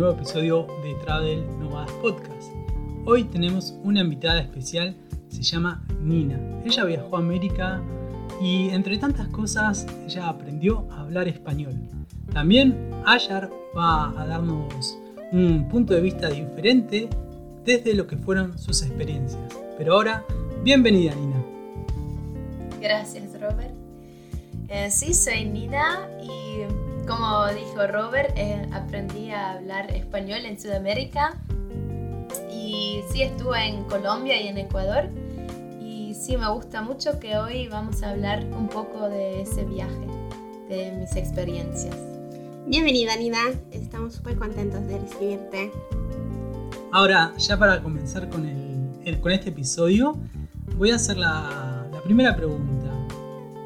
Nuevo episodio de Travel Nomadas Podcast. Hoy tenemos una invitada especial, se llama Nina. Ella viajó a América y entre tantas cosas ella aprendió a hablar español. También Ayar va a darnos un punto de vista diferente desde lo que fueron sus experiencias. Pero ahora, bienvenida Nina. Gracias Robert. Eh, sí, soy Nina y como dijo Robert, eh, aprendí a hablar español en Sudamérica y sí estuve en Colombia y en Ecuador y sí me gusta mucho que hoy vamos a hablar un poco de ese viaje, de mis experiencias. Bienvenida Nina, estamos súper contentos de recibirte. Ahora, ya para comenzar con, el, con este episodio, voy a hacer la, la primera pregunta.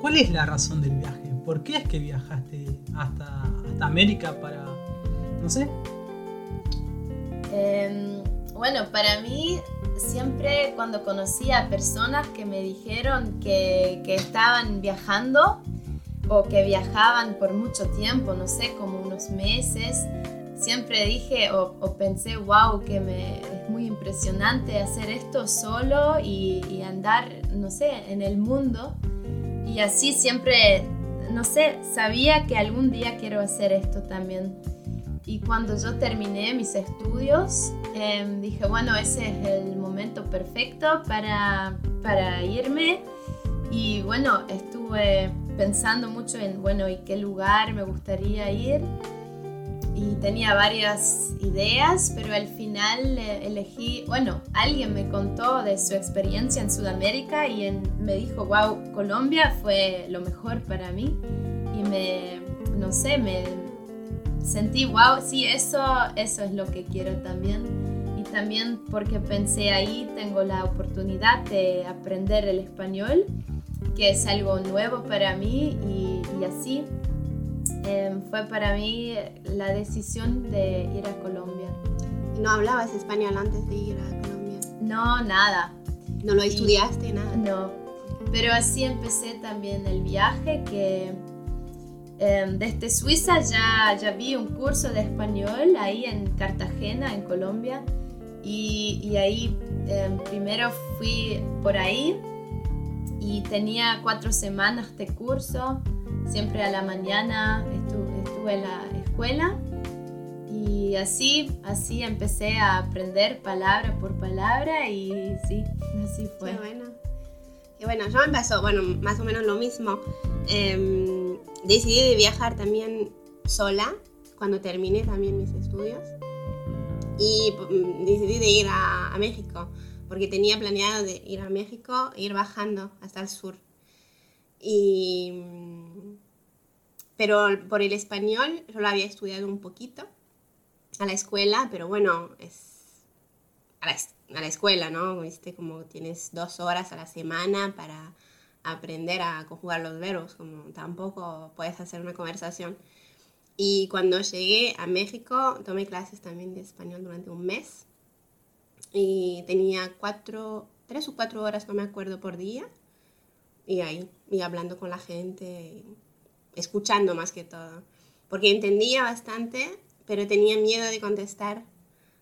¿Cuál es la razón del viaje? ¿Por qué es que viajaste hasta, hasta América para, no sé? Em, bueno, para mí siempre cuando conocí a personas que me dijeron que, que, estaban viajando o que viajaban por mucho tiempo, no sé, como unos meses, siempre dije o, o pensé, wow, que me, es muy impresionante hacer esto solo y, y andar, no sé, en el mundo. Y así siempre no sé, sabía que algún día quiero hacer esto también. Y cuando yo terminé mis estudios, em, dije, bueno, ese es el momento perfecto para, para irme. Y bueno, estuve pensando mucho en, bueno, ¿y qué lugar me gustaría ir? Y tenía varias ideas, pero al final eh, elegí, bueno, alguien me contó de su experiencia en Sudamérica y me dijo, wow, Colombia fue lo mejor para mí y me, no sé, me sentí, wow, sí, eso, eso es lo que quiero también. Y también porque pensé ahí tengo la oportunidad de aprender el español, que es algo nuevo para mí y, y así Em, fue para mí la decisión de ir a Colombia. ¿No hablabas español antes de ir a Colombia? No, nada. ¿No lo estudiaste, nada? No, pero así empecé también el viaje que em, desde Suiza ya, ya vi un curso de español ahí en Cartagena, en Colombia, y, y ahí em, primero fui por ahí y tenía cuatro semanas de curso siempre a la mañana estuve, en la escuela y así, así empecé a aprender palabra por palabra y sí, así fue. Qué bueno. Qué bueno, yo me pasó, bueno, más o menos lo mismo. Eh, decidí de viajar también sola cuando terminé también mis estudios y mm, decidí de ir a, a México porque tenía planeado de ir a México e ir bajando hasta el sur. Y pero por el español yo lo había estudiado un poquito a la escuela, pero bueno, es a la, a la escuela, ¿no? ¿Viste? Como tienes dos horas a la semana para aprender a conjugar los verbos, como tampoco puedes hacer una conversación. Y cuando llegué a México, tomé clases también de español durante un mes. Y tenía cuatro, tres o cuatro horas, no me acuerdo, por día. Y ahí, y hablando con la gente escuchando más que todo, porque entendía bastante, pero tenía miedo de contestar,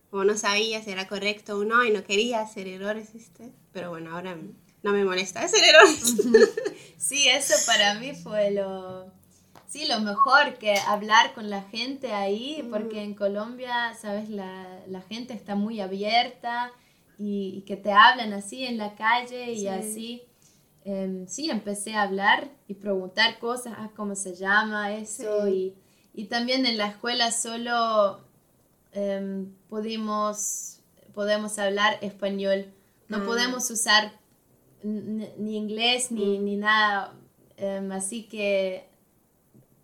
como no sabía si era correcto o no, y no quería hacer errores, ¿viste? Pero bueno, ahora no me molesta hacer errores. Sí, eso para mí fue lo, sí, lo mejor, que hablar con la gente ahí, porque en Colombia, sabes, la, la gente está muy abierta y, y, que te hablan así en la calle y sí. así eh, sí, empecé a hablar y preguntar cosas, ah, cómo se llama eso, sí. y, y, también en la escuela solo eh, pudimos, podemos hablar español, no ah. podemos usar ni inglés ni, mm. ni nada, eh, así que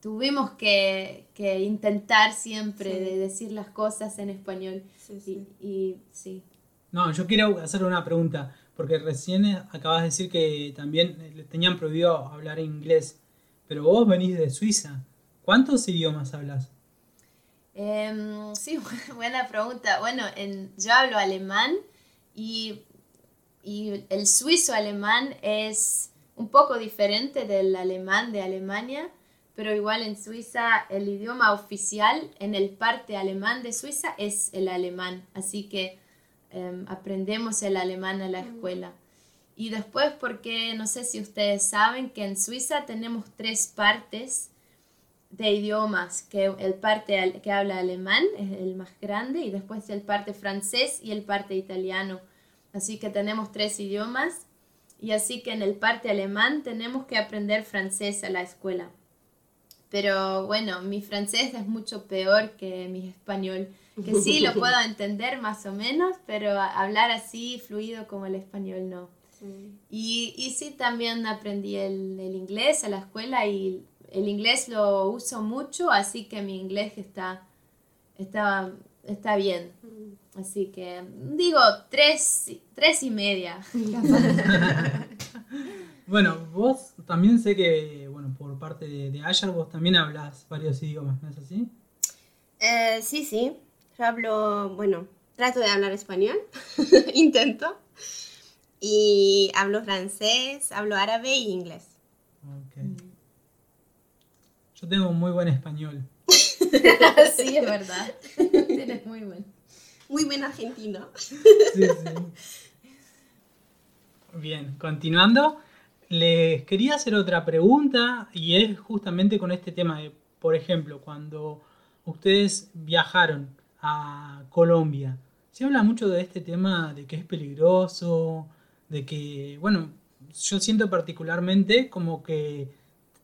tuvimos que, que intentar siempre sí. de decir las cosas en español. Sí, y, y sí. No, yo quiero hacer una pregunta. Porque recién acabas de decir que también le tenían prohibido hablar inglés, pero vos venís de Suiza. ¿Cuántos idiomas hablas? Eh, sí, buena pregunta. Bueno, en, yo hablo alemán y, y el suizo alemán es un poco diferente del alemán de Alemania, pero igual en Suiza el idioma oficial en el parte alemán de Suiza es el alemán, así que em, aprendemos el alemán en la escuela. Y después porque no sé si ustedes saben que en Suiza tenemos tres partes de idiomas, que el parte que habla alemán es el más grande y después el parte francés y el parte italiano. Así que tenemos tres idiomas y así que en el parte alemán tenemos que aprender francés a la escuela. Pero bueno, mi francés es mucho peor que mi español, que sí lo puedo entender más o menos, pero hablar así fluido como el español no. Y, y sí, también aprendí el, el, inglés a la escuela y el inglés lo uso mucho, así que mi inglés está, está, está bien. Mm. Así que digo tres, tres y media. bueno, vos también sé que, bueno, por parte de, de Ayar, vos también hablas varios idiomas, ¿no es así? Eh, sí, sí. Yo hablo, bueno, trato de hablar español, intento. Y hablo francés, hablo árabe y inglés. Okay. Mm. Yo tengo muy buen español. sí, es verdad. Tienes muy buen. Muy buen argentino. sí, sí. Bien, continuando. Les quería hacer otra pregunta y es justamente con este tema de, por ejemplo, cuando ustedes viajaron a Colombia, se habla mucho de este tema de que es peligroso, de que, bueno, yo siento particularmente como que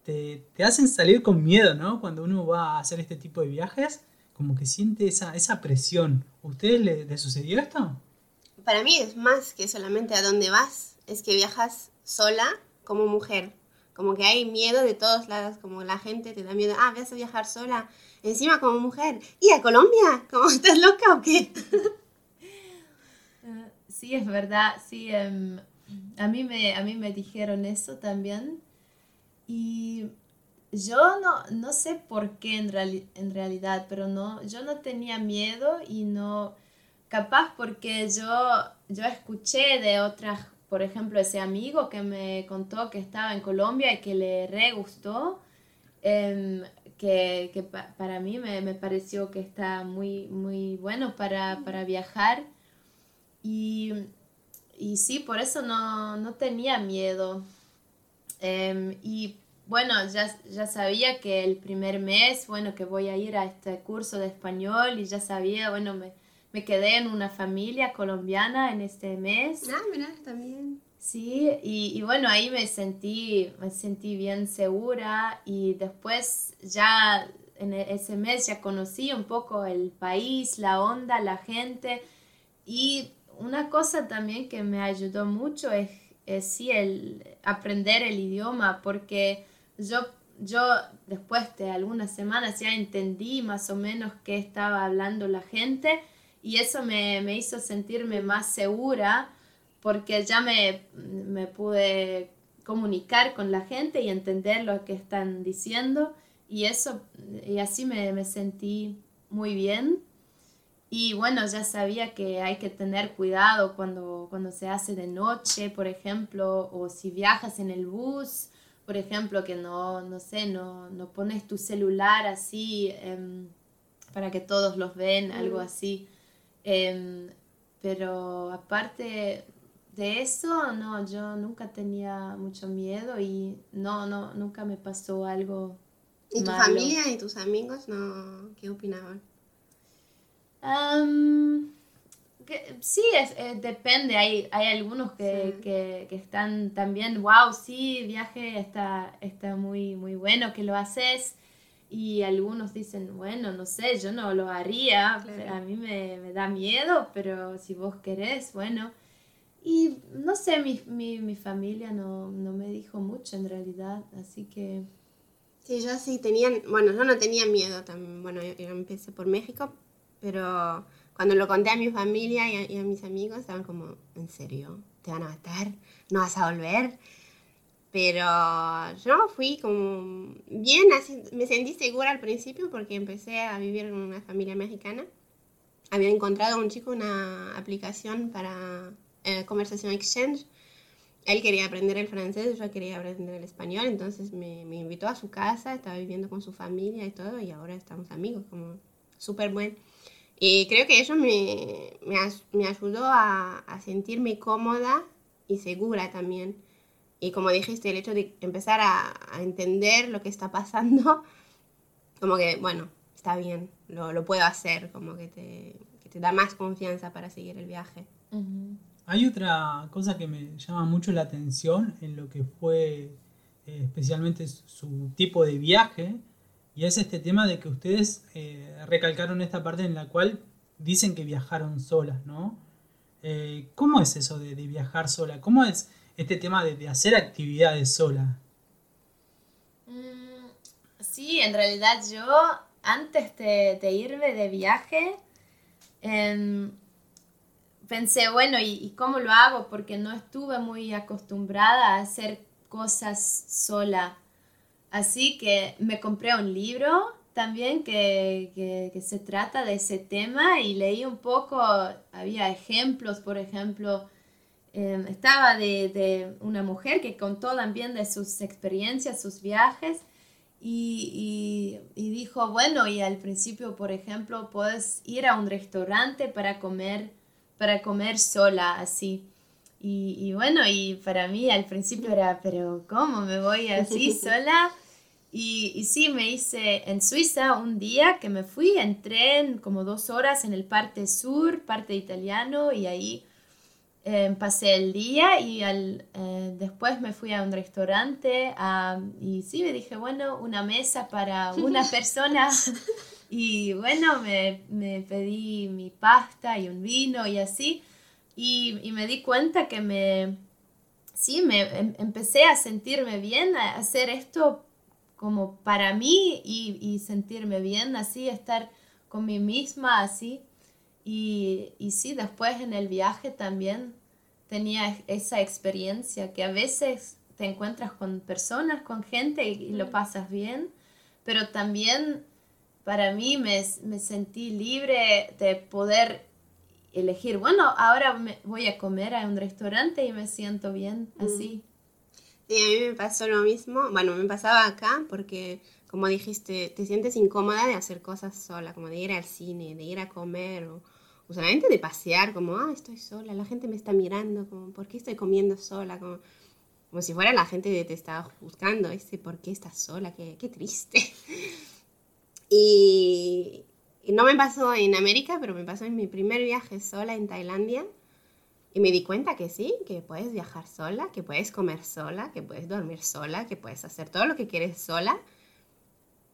te, hacen salir con miedo, ¿no? Cuando uno va a hacer este tipo de viajes, como que siente esa, esa presión. ¿Ustedes le, sucedió esto? Para mí es más que solamente a dónde vas, es que viajas sola como mujer. Como que hay miedo de todos lados, como la gente te da miedo, ah, vas a viajar sola, encima como mujer. ¿Y a Colombia? ¿Cómo estás loca o qué? Eh, sí, es verdad, sí. Em, a, mí me, a mí me dijeron eso también. Y yo no, no sé por qué en, en realidad, pero no, yo no tenía miedo y no, capaz porque yo, yo escuché de otras, por ejemplo, ese amigo que me contó que estaba en Colombia y que le re gustó, em, que, que para mí me, me, pareció que está muy, muy bueno para, para viajar. Y, y, sí, por eso no, no tenía miedo. Em, y bueno, ya, ya sabía que el primer mes, bueno, que voy a ir a este curso de español y ya sabía, bueno, me, me quedé en una familia colombiana en este mes. Ah, mira, también. Sí, y, y, bueno, ahí me sentí, me sentí bien segura y después ya en e, ese mes ya conocí un poco el país, la onda, la gente y una cosa también que me ayudó mucho es es sí el aprender el idioma, porque yo, yo después de algunas semanas ya entendí más o menos qué estaba hablando la gente y eso me, me hizo sentirme más segura porque ya me, me, pude comunicar con la gente y entender lo que están diciendo y eso y así me, me sentí muy bien y bueno, ya sabía que hay que tener cuidado cuando, cuando se hace de noche, por ejemplo, o si viajas en el bus, por ejemplo, que no, no sé, no, no pones tu celular así em, para que todos los ven, algo así. Em, pero aparte de eso, no, yo nunca tenía mucho miedo y no, no, nunca me pasó algo. ¿Y tu familia y tus amigos no, qué opinaban? sí, es, eh, depende. Hay, hay algunos que, que, que, están también, wow, sí, viaje está, está muy, muy bueno que lo haces. Y algunos dicen, bueno, no sé, yo no lo haría, a mí me, me, da miedo, pero si vos querés, bueno. Y no sé, mi, mi, mi familia no, no me dijo mucho en realidad, así que... Sí, yo sí tenía, bueno, yo no tenía miedo también, bueno, yo empecé por México, pero cuando lo conté a mi familia y a, mis amigos, estaban como, ¿en serio? ¿Te van a matar? ¿No vas a volver? Pero yo fui como bien, me sentí segura al principio porque empecé a vivir en una familia mexicana. Había encontrado a un chico una aplicación para eh, conversación exchange él quería aprender el francés, yo quería aprender el español, entonces me, invitó a su casa, estaba viviendo con su familia y todo, y ahora estamos amigos, como súper buen. Y creo que eso me, me, ayudó a, sentirme cómoda y segura también. Y como dijiste, el hecho de empezar a, a, entender lo que está pasando, como que, bueno, está bien, lo, lo puedo hacer, como que te, que te, da más confianza para seguir el viaje. Uh -huh. Hay otra cosa que me llama mucho la atención en lo que fue eh, especialmente su tipo de viaje, y es este tema de que ustedes eh, recalcaron esta parte en la cual dicen que viajaron solas, ¿no? Eh, ¿Cómo es eso de, de, viajar sola? ¿Cómo es este tema de, hacer actividades sola? Mm, sí, en realidad yo antes de, irme de viaje, eh, pensé, bueno, ¿y, ¿y, cómo lo hago? Porque no estuve muy acostumbrada a hacer cosas sola. Así que me compré un libro también que, que, se trata de ese tema y leí un poco, había ejemplos, por ejemplo, eh, estaba de, de, una mujer que contó también de sus experiencias, sus viajes. Y, y, y dijo, bueno, y al principio, por ejemplo, puedes ir a un restaurante para comer para comer sola, así. Y, y, bueno, y para mí al principio era, pero ¿cómo me voy así sola? Y, y, sí, me hice en Suiza un día que me fui en tren como dos horas en el parte sur, parte italiano, y ahí eh, pasé el día y al, eh, después me fui a un restaurante y sí, me dije, bueno, una mesa para una persona. Y bueno, me, me, pedí mi pasta y un vino y así. Y, y me di cuenta que me, sí, me em, empecé a sentirme bien, a hacer esto como para mí y, y, sentirme bien, así, estar con mí misma, así. Y, y sí, después en el viaje también tenía esa experiencia que a veces te encuentras con personas, con gente y, lo pasas bien, pero también para mí me, me, sentí libre de poder elegir, bueno, ahora me voy a comer a un restaurante y me siento bien así. Sí, a mí me pasó lo mismo, bueno, me pasaba acá porque, como dijiste, te sientes incómoda de hacer cosas sola, como de ir al cine, de ir a comer o, o solamente de pasear, como, ah, estoy sola, la gente me está mirando, como, ¿por qué estoy comiendo sola? Como, como si fuera la gente que te estaba juzgando, ese, ¿por qué estás sola? Qué, qué triste. Y, y, no me pasó en América, pero me pasó en mi primer viaje sola en Tailandia. Y me di cuenta que sí, que puedes viajar sola, que puedes comer sola, que puedes dormir sola, que puedes hacer todo lo que quieres sola.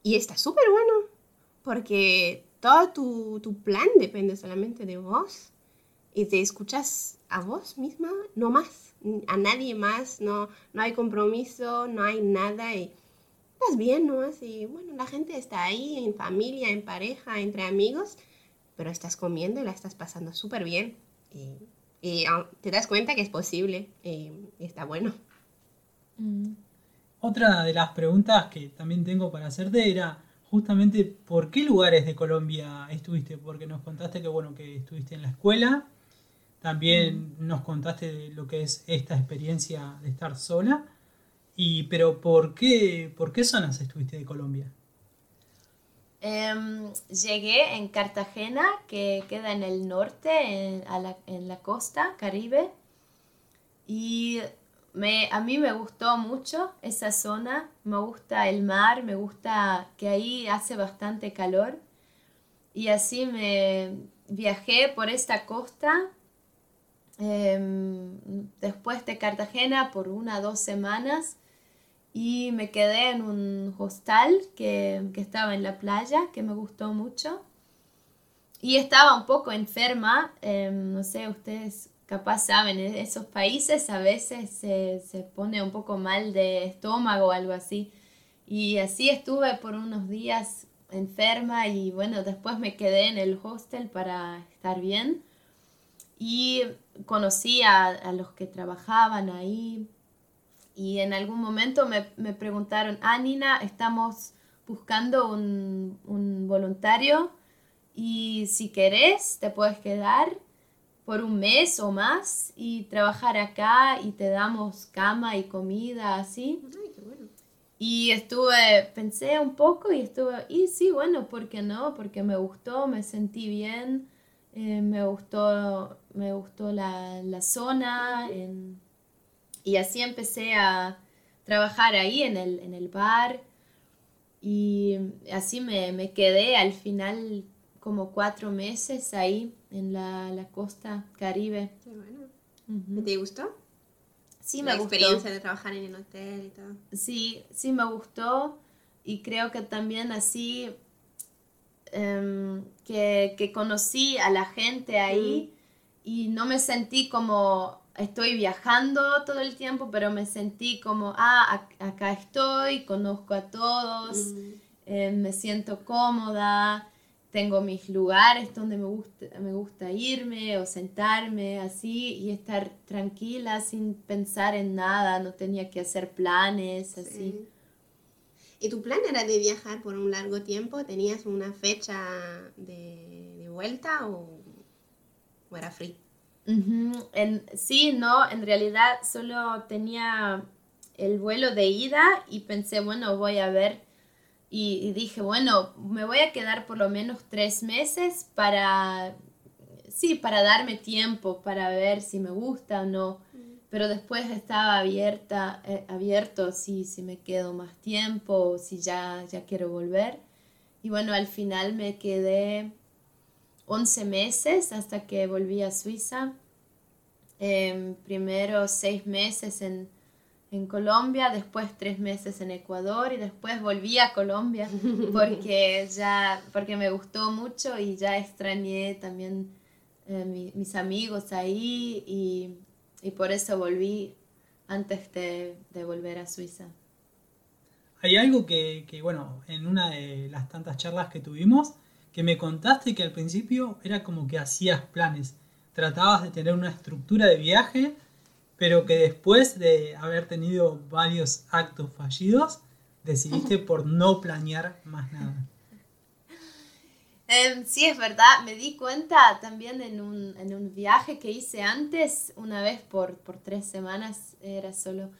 Y está súper bueno, porque todo tu, tu, plan depende solamente de vos. Y te escuchas a vos misma, no más, a nadie más, no, no hay compromiso, no hay nada. Y, estás bien, ¿no? Así, bueno, la gente está ahí en familia, en pareja, entre amigos, pero estás comiendo y la estás pasando súper bien. Y, y, te das cuenta que es posible y, y está bueno. Mm. Otra de las preguntas que también tengo para hacerte era justamente por qué lugares de Colombia estuviste, porque nos contaste que bueno que estuviste en la escuela, también nos contaste de lo que es esta experiencia de estar sola, y, pero ¿por qué, ¿por qué zonas estuviste de Colombia? Um, llegué en Cartagena, que queda en el norte, en, la, en la, costa caribe. Y a mí me gustó mucho esa zona. Me gusta el mar, me gusta que ahí hace bastante calor. Y así me viajé por esta costa. Um, después de Cartagena por una o dos semanas y me quedé en un hostal que, que, estaba en la playa, que me gustó mucho. Y estaba un poco enferma, eh, no sé, ustedes capaz saben, en esos países a veces se, se, pone un poco mal de estómago o algo así. Y así estuve por unos días enferma y bueno, después me quedé en el hostel para estar bien. Y conocí a, los que trabajaban ahí, y en algún momento me, me preguntaron, ah, Nina, estamos buscando un, un, voluntario y si querés te puedes quedar por un mes o más y trabajar acá y te damos cama y comida así. Ay, qué bueno. Y estuve, pensé un poco y estuve, y sí, bueno, ¿por qué no? Porque me gustó, me sentí bien, eh, me gustó, me gustó la, la zona en- y así empecé a trabajar ahí en el, en el bar y así me, me quedé al final como cuatro meses ahí en la, la costa caribe. Qué bueno. ¿Te gustó? Sí, la me gustó. experiencia de trabajar en el hotel y todo. Sí, sí me gustó y creo que también así em, que, que conocí a la gente ahí y no me sentí como estoy viajando todo el tiempo, pero me sentí como, ah, ac- acá estoy, conozco a todos, Mm. eh, me siento cómoda, tengo mis lugares donde me gusta, me gusta irme o sentarme así y estar tranquila sin pensar en nada, no tenía que hacer planes así. Sí. ¿Y tu plan era de viajar por un largo tiempo? ¿Tenías una fecha de, de vuelta o, o era free? Ujú, en- sí, no, en realidad solo tenía el vuelo de ida y pensé, bueno, voy a ver. Y, y dije, bueno, me voy a quedar por lo menos tres meses para, sí, para darme tiempo, para ver si me gusta o no. Pero después estaba abierta, eh, abierto si, si me quedo más tiempo o si ya, ya quiero volver. Y bueno, al final me quedé 11 meses hasta que volví a Suiza. Em, primero seis meses en, en Colombia, después tres meses en Ecuador y después volví a Colombia porque ya porque me gustó mucho y ya extrañé también eh, mi- mis amigos ahí y, y por eso volví antes de, de volver a Suiza. Hay algo que, que, bueno, en una de las tantas charlas que tuvimos, que me contaste que al principio era como que hacías planes, tratabas de tener una estructura de viaje, pero que después de haber tenido varios actos fallidos, decidiste por no planear más nada. Em, sí, es verdad, me di cuenta también en un, en un viaje que hice antes, una vez por, por tres semanas, era solo,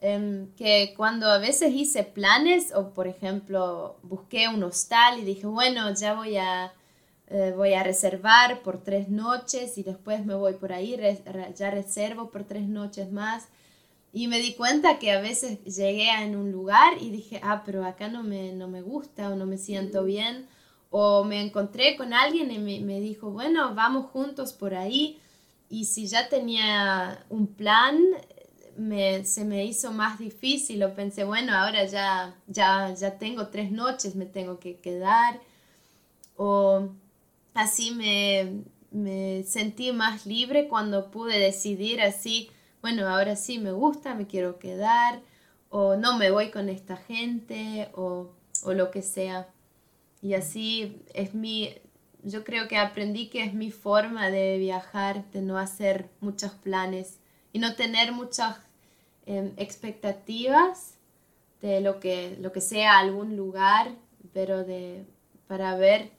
em, que cuando a veces hice planes o por ejemplo busqué un hostal y dije, bueno, ya voy a, eh, voy a reservar por tres noches y después me voy por ahí, re- re- ya reservo por tres noches más. Y me di cuenta que a veces llegué a en un lugar y dije, ah, pero acá no me, no me gusta o no me siento bien. O me encontré con alguien y me, me dijo, bueno, vamos juntos por ahí. Y si ya tenía un plan, me, se me hizo más difícil. O pensé, bueno, ahora ya, ya, ya tengo tres noches, me tengo que quedar. O así me, me sentí más libre cuando pude decidir así, bueno, ahora sí me gusta, me quiero quedar. O no me voy con esta gente o, o lo que sea. Y así es mi, yo creo que aprendí que es mi forma de viajar, de no hacer muchos planes y no tener muchas em, expectativas de lo que, lo que sea algún lugar, pero de, para ver.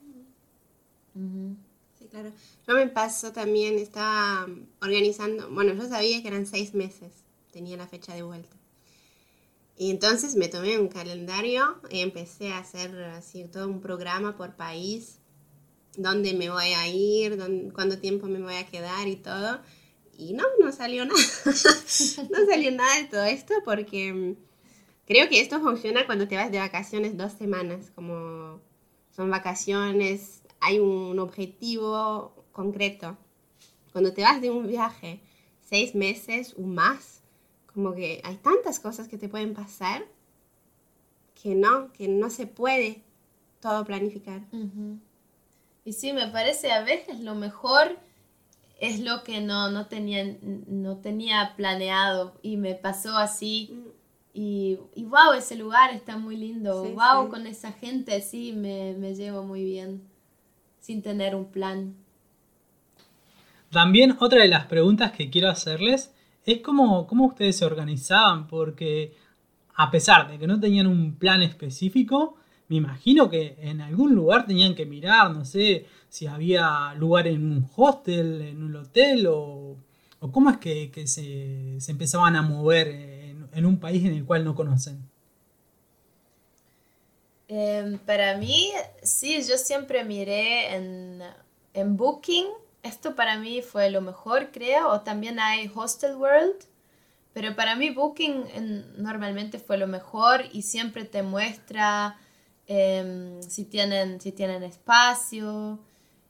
Sí, claro. Yo me pasó también, estaba organizando, bueno, yo sabía que eran seis meses, tenía la fecha de vuelta. Y entonces me tomé un calendario y empecé a hacer así todo un programa por país, dónde me voy a ir, dónde- cuánto tiempo me voy a quedar y todo. Y no, no salió nada. no salió nada de todo esto porque mm, creo que esto funciona cuando te vas de vacaciones dos semanas, como son vacaciones, hay un objetivo concreto. Cuando te vas de un viaje seis meses o más, como que hay tantas cosas que te pueden pasar que no, que no se puede todo planificar. Y sí, me parece a veces lo mejor es lo que no, no, tenía, no tenía planeado y me pasó así. Y, y wow, ese lugar está muy lindo. Sí, wow, sí. con esa gente sí me, me llevo muy bien sin tener un plan. También otra de las preguntas que quiero hacerles es cómo, cómo ustedes se organizaban, porque a pesar de que no tenían un plan específico, me imagino que en algún lugar tenían que mirar, no sé, si había lugar en un hostel, en un hotel, o, o cómo es que, que se, se, empezaban a mover en, en, un país en el cual no conocen. Eh, para mí, sí, yo siempre miré en, en Booking. Esto para mí fue lo mejor, creo. O también hay Hostel World. Pero para mí Booking en, normalmente fue lo mejor y siempre te muestra eh, si, tienen, si tienen espacio.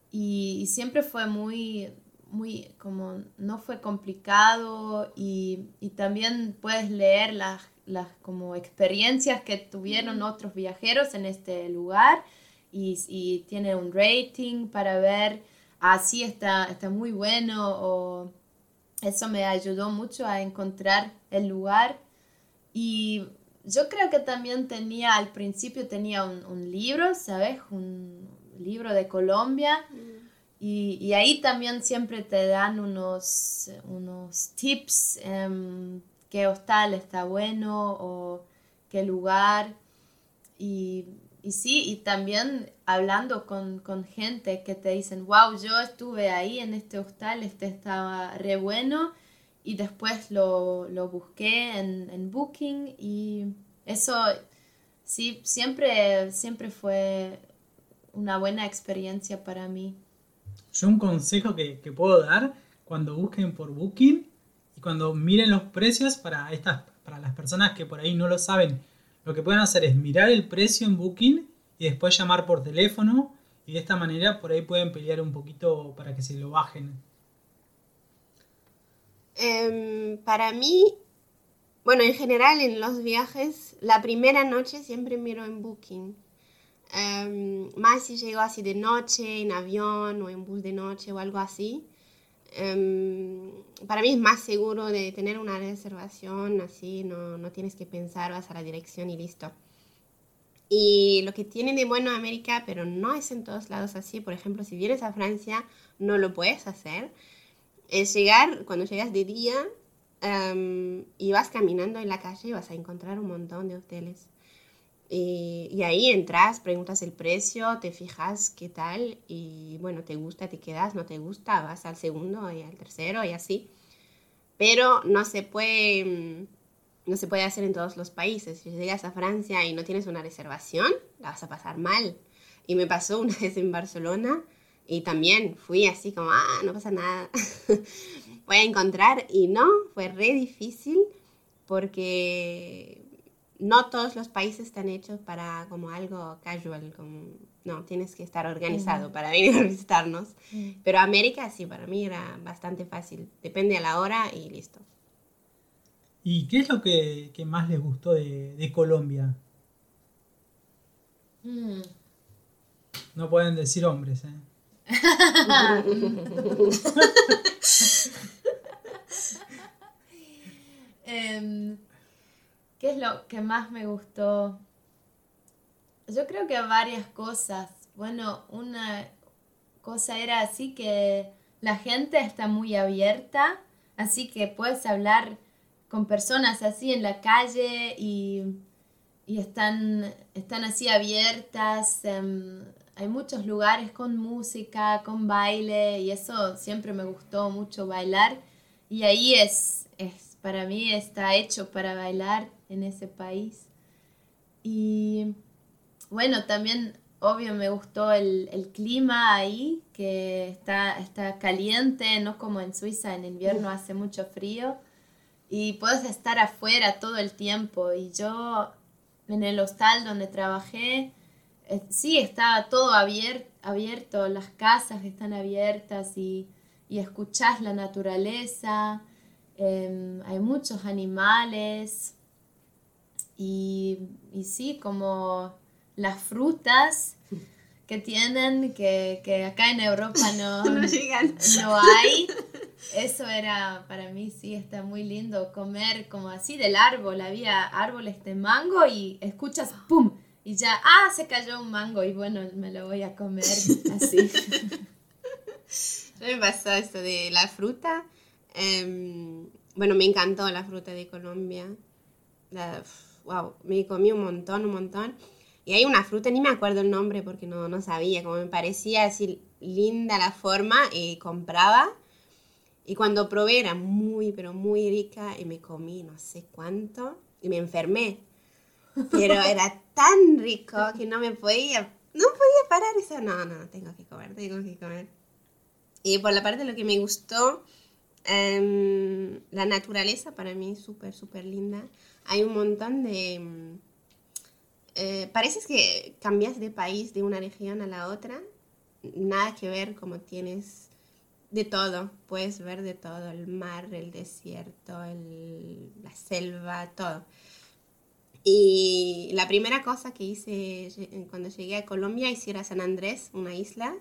Y, y, siempre fue muy, muy, como, no fue complicado. Y, y también puedes leer las las como experiencias que tuvieron otros viajeros en este lugar y, y tiene un rating para ver, así ah, está, está muy bueno o eso me ayudó mucho a encontrar el lugar y yo creo que también tenía, al principio tenía un, un libro, ¿sabes? Un libro de Colombia. Mm. Y, y, ahí también siempre te dan unos, unos tips um, qué hostal está bueno o qué lugar. Y, sí, y también hablando con, gente que te dicen, wow, yo estuve ahí en este hostal, este estaba re bueno. Y después lo, busqué en, Booking y eso sí, siempre, siempre fue una buena experiencia para mí. Yo un consejo que puedo dar cuando busquen por Booking cuando miren los precios para estas para las personas que por ahí no lo saben, lo que pueden hacer es mirar el precio en Booking y después llamar por teléfono y de esta manera por ahí pueden pelear un poquito para que se lo bajen. Um, para mí, bueno, en general en los viajes, la primera noche siempre miro en Booking. Um, más si llego así de noche, en avión o en bus de noche o algo así. Um, para mí es más seguro de tener una reservación así, no, no, tienes que pensar, vas a la dirección y listo. Y lo que tiene de bueno América, pero no es en todos lados así, por ejemplo, si vienes a Francia, no lo puedes hacer, es llegar, cuando llegas de día um, y vas caminando en la calle vas a encontrar un montón de hoteles. Y, y, ahí entras, preguntas el precio, te fijas qué tal y bueno, te gusta, te quedas, no te gusta, vas al segundo y al tercero y así. Pero no se puede, mm, no se puede hacer en todos los países. Si llegas a Francia y no tienes una reservación, la vas a pasar mal. Y me pasó una vez en Barcelona y también fui así como, ah, no pasa nada, voy a encontrar. Y no, fue re difícil porque no todos los países están hechos para como algo casual, como, no, tienes que estar organizado para venir a visitarnos. Pero América sí, para mí era bastante fácil, depende a la hora y listo. ¿Y qué es lo que, que más les gustó de, de Colombia? Mm. No pueden decir hombres, ¿eh? um, ¿Qué es lo que más me gustó? Yo creo que varias cosas. Bueno, una cosa era así que la gente está muy abierta, así que puedes hablar con personas así en la calle y, y están, están así abiertas. Em, hay muchos lugares con música, con baile y eso siempre me gustó mucho bailar y ahí es, es para mí está hecho para bailar en ese país. Y bueno, también obvio me gustó el, el, clima ahí, que está, está caliente, no como en Suiza, en invierno hace mucho frío. Y puedes estar afuera todo el tiempo. Y yo en el hostal donde trabajé, eh, sí, estaba todo abierto, abierto, las casas están abiertas y, y escuchás la naturaleza. Em, hay muchos animales, y, y sí, como las frutas que tienen, que, que acá en Europa no, no, llegan. no hay. Eso era, para mí sí, está muy lindo comer como así del árbol. Había árboles de mango y escuchas ¡pum! Y ya, ah, se cayó un mango y bueno, me lo voy a comer así. me pasó esto de la fruta. Um, bueno, me encantó la fruta de Colombia. La, wow, me comí un montón, un montón. Y hay una fruta, ni me acuerdo el nombre porque no, no sabía, como me parecía así linda la forma y compraba. Y cuando probé era muy, pero muy rica y me comí no sé cuánto y me enfermé. Pero era tan rico que no me podía, no podía parar eso. No, no, tengo que comer, tengo que comer. Y por la parte de lo que me gustó, em, la naturaleza para mí es súper, súper linda. Hay un montón de... em, eh, parece que cambias de país, de una región a la otra. Nada que ver como tienes de todo. Puedes ver de todo. El mar, el desierto, la selva, todo. Y la primera cosa que hice cuando llegué a Colombia, hice ir a San Andrés, una isla.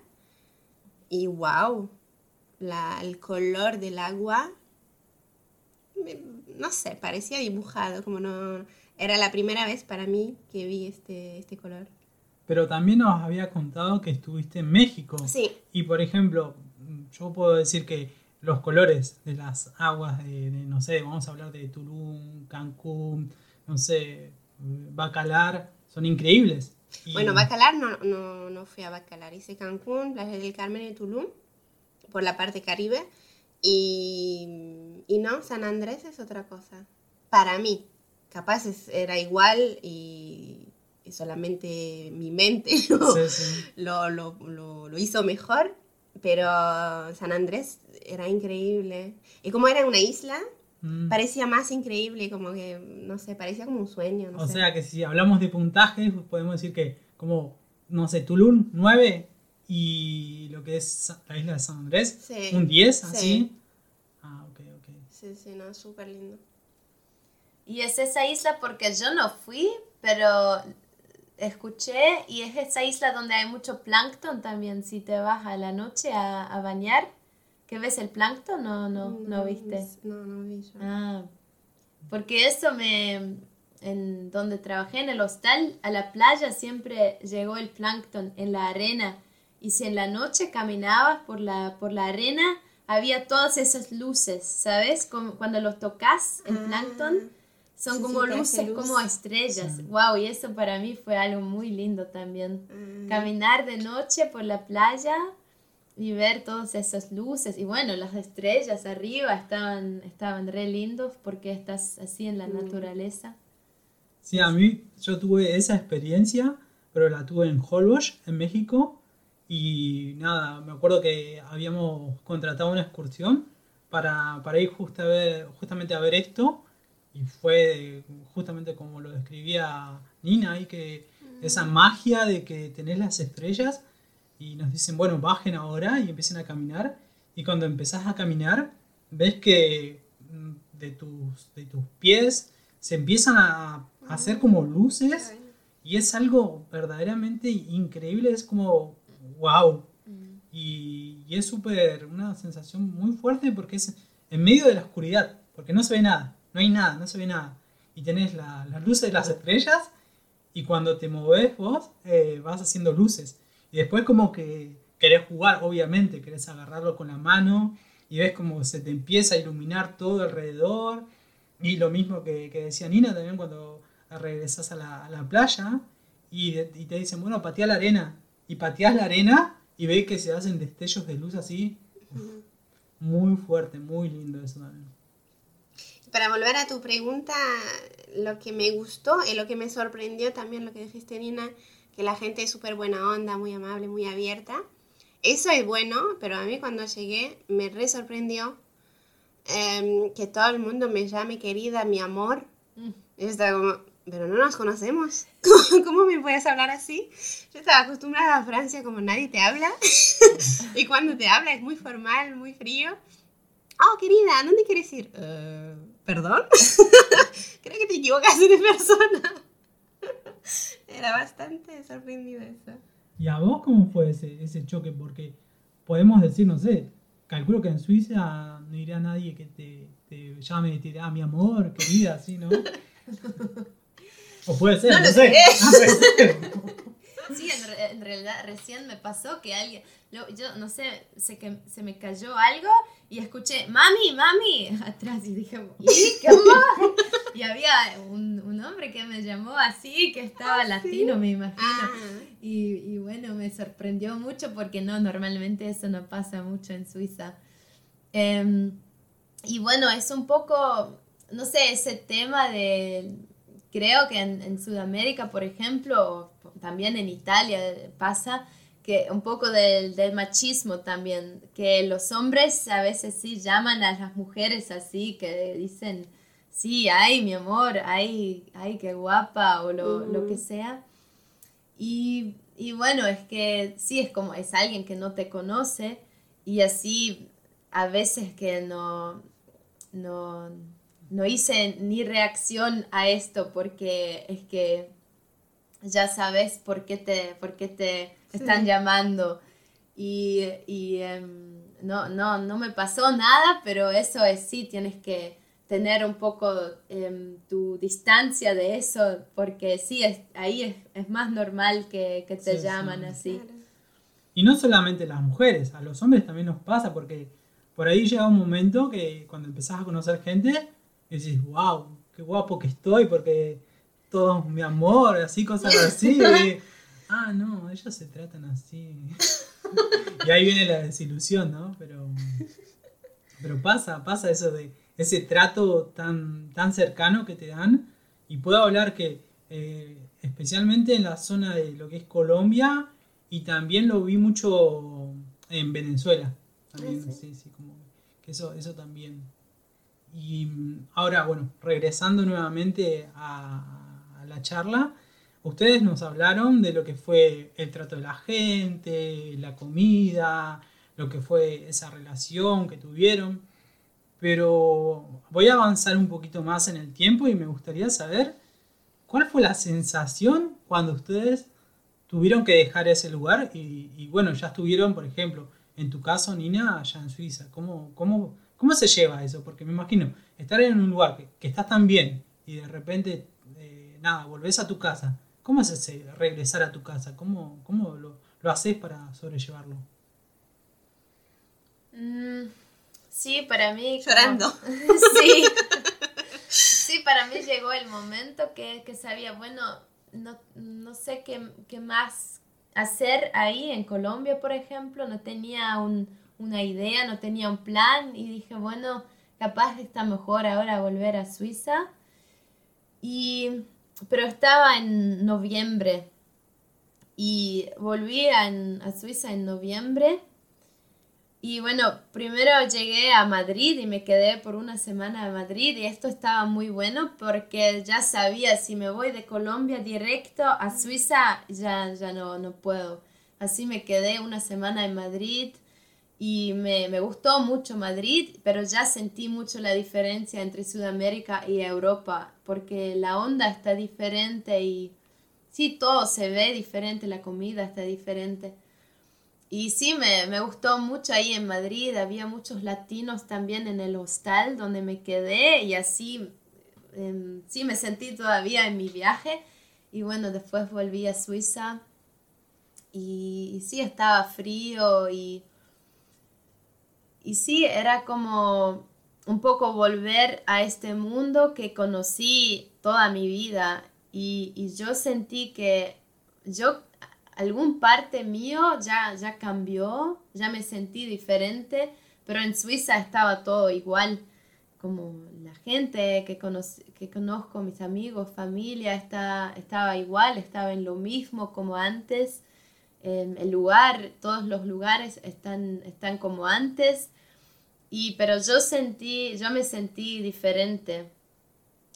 Y wow, el color del agua, no sé, parecía dibujado, como no... Era la primera vez para mí que vi este, este color. Pero también nos había contado que estuviste en México. Sí, Y por ejemplo, yo puedo decir que los colores de las aguas de, de, no sé, vamos a hablar de Tulum, Cancún, no sé, Bacalar, son increíbles. Y- Bueno, Bacalar no, no, no fui a Bacalar, hice Cancún, Playa del Carmen y Tulum, por la parte caribe, y, y no, San Andrés es otra cosa, para mí, capaz es- era igual y, y solamente mi mente lo, Sí, sí. lo, lo- lo- hizo mejor, pero San Andrés era increíble, y como era una isla, Mm. parecía más increíble, como que, no sé, parecía como un sueño, no O sé. sea que si hablamos de puntajes, podemos decir que como, no sé, Tulum 9 y lo que es la isla de San Andrés, Sí, un 10, sí. así. Ah, ok, ok. Sí, sí, no, súper lindo. Y es esa isla porque yo no fui, pero escuché y es esa isla donde hay mucho plancton también. Si te vas a la noche a, a bañar, ¿qué ves el plancton? No, no, no viste. No, no vi yo. Ah, porque eso me... En donde trabajé en el hostal, a la playa siempre llegó el plancton en la arena. Y si en la noche caminabas por la, por la arena, había todas esas luces, ¿sabes? Como cuando los tocas, el Ah, plancton, son sí, como sí, luces, luz. como estrellas. Sí. Wow, y eso para mí fue algo muy lindo también. Ah, Caminar de noche por la playa y ver todas esas luces. Y bueno, las estrellas arriba estaban, estaban re lindos porque estás así en la Mm. naturaleza. Sí, a mí yo tuve esa experiencia, pero la tuve en Holbox, en México. Y nada, me acuerdo que habíamos contratado una excursión para, para ir justo a ver, justamente a ver esto. Y fue justamente como lo describía Nina, ahí que esa magia de que tenés las estrellas y nos dicen, bueno, bajen ahora y empiecen a caminar. Y cuando empezás a caminar, ves que mm, de tus, de tus pies se empiezan a a hacer como luces y es algo verdaderamente increíble, es como, wow. Y, y es súper, una sensación muy fuerte porque es en medio de la oscuridad, porque no se ve nada, no hay nada, no se ve nada. Y tenés la- las luces de las estrellas y cuando te moves vos eh, vas haciendo luces. Y después como que querés jugar, obviamente, querés agarrarlo con la mano y ves como se te empieza a iluminar todo alrededor. Y lo mismo que, que decía Nina también cuando regresás a la, a la playa y, de- y te dicen, bueno, patea la arena. Y pateás la arena y ves que se hacen destellos de luz así. Uf, muy fuerte, muy lindo eso también. Para volver a tu pregunta, lo que me gustó y lo que me sorprendió también, lo que dijiste, Nina, que la gente es súper buena onda, muy amable, muy abierta. Eso es bueno, pero a mí cuando llegué me re sorprendió em, que todo el mundo me llame querida, mi amor. Mm. Estaba como, pero no nos conocemos. ¿Cómo, cómo me puedes hablar así? Yo estaba acostumbrada a Francia como nadie te habla. y cuando te habla es muy formal, muy frío. Oh, querida, ¿a dónde quieres ir? "Eh, ¿Perdón? Creo que te equivocaste de persona. Era bastante sorprendido eso. ¿Y a vos cómo fue ese, ese choque? Porque podemos decir, no sé, calculo que en Suiza no iría nadie que te, te llame y te diga, ah, mi amor, querida, así, ¿no? O puede ser, No no, lo sé. sé. Ah. Sí, en, re- en realidad recién me pasó que alguien, lo- yo no sé, se, que, se me cayó algo y escuché, mami, mami, atrás y dije, ¿y cómo? Y había un, un un hombre que me llamó así, que estaba Ah, latino, me imagino. Ah, Y, y bueno, me sorprendió mucho porque no, normalmente eso no pasa mucho en Suiza. Em, y bueno, es un poco, no sé, ese tema de, creo que en, en Sudamérica, por ejemplo, o también en Italia pasa que un poco del, del machismo también, que los hombres a veces sí llaman a las mujeres así, que dicen, sí, ay, mi amor, ay, ay, qué guapa, o lo, lo que sea. Y, y bueno, es que sí, es como, es alguien que no te conoce y así a veces que no, no, no hice ni reacción a esto porque es que ya sabes por qué te, por qué te están Sí. llamando. Y, y, em, no, no, no me pasó nada, pero eso es sí, tienes que tener un poco em, tu distancia de eso, porque sí, es, ahí es, es más normal que, que te Sí, sí. llaman así. claro. Y no solamente las mujeres, a los hombres también nos pasa, porque por ahí llega un momento que cuando empezás a conocer gente, decís, wow, qué guapo que estoy, porque todo mi amor, así, cosas así. y, ah, no, ellos se tratan así. y ahí viene la desilusión, ¿no? Pero, pero pasa, pasa eso de ese trato tan, tan cercano que te dan. Y puedo hablar que, eh, especialmente en la zona de lo que es Colombia, y también lo vi mucho en Venezuela. También, Ah, sí, sí, como que eso, eso también. Y ahora, bueno, regresando nuevamente a, a la charla, ustedes nos hablaron de lo que fue el trato de la gente, la comida, lo que fue esa relación que tuvieron. Pero voy a avanzar un poquito más en el tiempo y me gustaría saber cuál fue la sensación cuando ustedes tuvieron que dejar ese lugar y, y bueno, ya estuvieron, por ejemplo, en tu caso, Nina, allá en Suiza. ¿Cómo, cómo, cómo se lleva eso? Porque me imagino estar en un lugar que, que estás tan bien y de repente, eh, nada, volvés a tu casa. ¿Cómo es ese regresar a tu casa? ¿Cómo, cómo lo, lo haces para sobrellevarlo? Mm, sí, para mí... como- Llorando. sí. Sí, para mí llegó el momento que, que sabía, bueno, no, no sé qué, qué más hacer ahí en Colombia, por ejemplo. No tenía un- una idea, no tenía un plan y dije, bueno, capaz está mejor ahora volver a Suiza. Y, pero estaba en noviembre y volví a, Suiza en noviembre. Y bueno, primero llegué a Madrid y me quedé por una semana en Madrid y esto estaba muy bueno porque ya sabía si me voy de Colombia directo a Suiza ya, ya no, no puedo. Así me quedé una semana en Madrid y me, me gustó mucho Madrid, pero ya sentí mucho la diferencia entre Sudamérica y Europa porque la onda está diferente y sí, todo se ve diferente, la comida está diferente. Y sí, me, me gustó mucho ahí en Madrid, había muchos latinos también en el hostal donde me quedé y así, em, sí, me sentí todavía en mi viaje y bueno, después volví a Suiza y, y sí, estaba frío y, y sí, era como un poco volver a este mundo que conocí toda mi vida. Y, yo sentí que yo algún parte mío ya, ya cambió, ya me sentí diferente, pero en Suiza estaba todo igual, como la gente que, conoc- que conozco, mis amigos, familia, está, estaba igual, estaba en lo mismo como antes, em, el lugar, todos los lugares están, están como antes, y, pero yo sentí, yo me sentí diferente.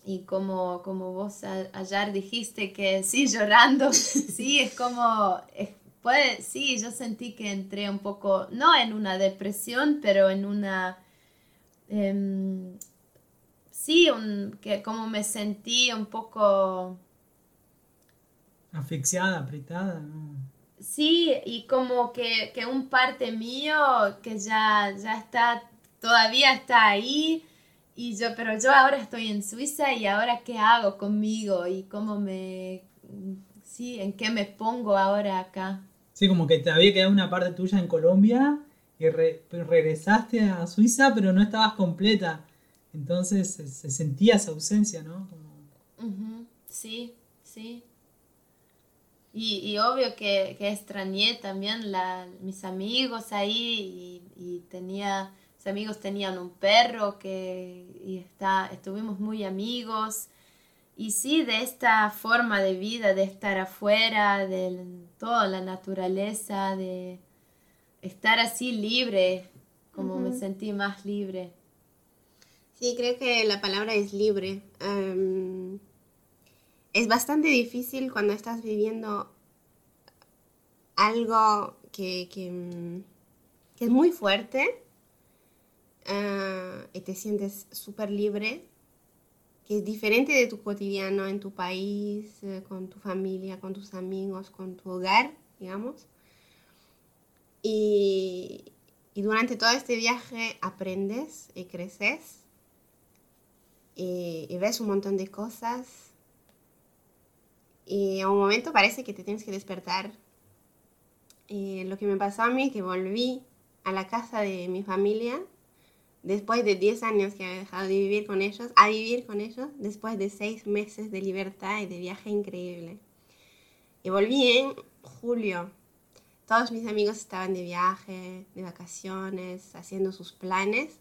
Y como, como vos a- ayer dijiste que sí, llorando, sí, es como, es- puede, sí, yo sentí que entré un poco, no en una depresión, pero en una, em, sí, un, que como me sentí un poco, Asfixiada, apretada, ¿no? Sí, y como que, que un parte mío que ya, ya está, todavía está ahí. Y yo, pero yo ahora estoy en Suiza y ahora qué hago conmigo y cómo me, sí, en qué me pongo ahora acá. Sí, como que te había quedado una parte tuya en Colombia y re- regresaste a Suiza, pero no estabas completa. Entonces se, se sentía esa ausencia, ¿no? Como- Ujú. sí, sí. Y, obvio que, que, extrañé también la, mis amigos ahí y, y, tenía, mis amigos tenían un perro que y está, estuvimos muy amigos. Y sí, de esta forma de vida, de estar afuera, de toda la naturaleza, de estar así libre, como me sentí más libre. Sí, creo que la palabra es libre. Em, es bastante difícil cuando estás viviendo algo que, que, es muy fuerte eh, y te sientes súper libre, que es diferente de tu cotidiano en tu país, eh, con tu familia, con tus amigos, con tu hogar, digamos. Y, y durante todo este viaje aprendes y creces y, ves un montón de cosas y a un momento parece que te tienes que despertar. Y lo que me pasó a mí, que volví a la casa de mi familia después de 10 años que había dejado de vivir con ellos, a vivir con ellos después de 6 meses de libertad y de viaje increíble. Y volví en julio todos mis amigos estaban de viaje, de vacaciones, haciendo sus planes.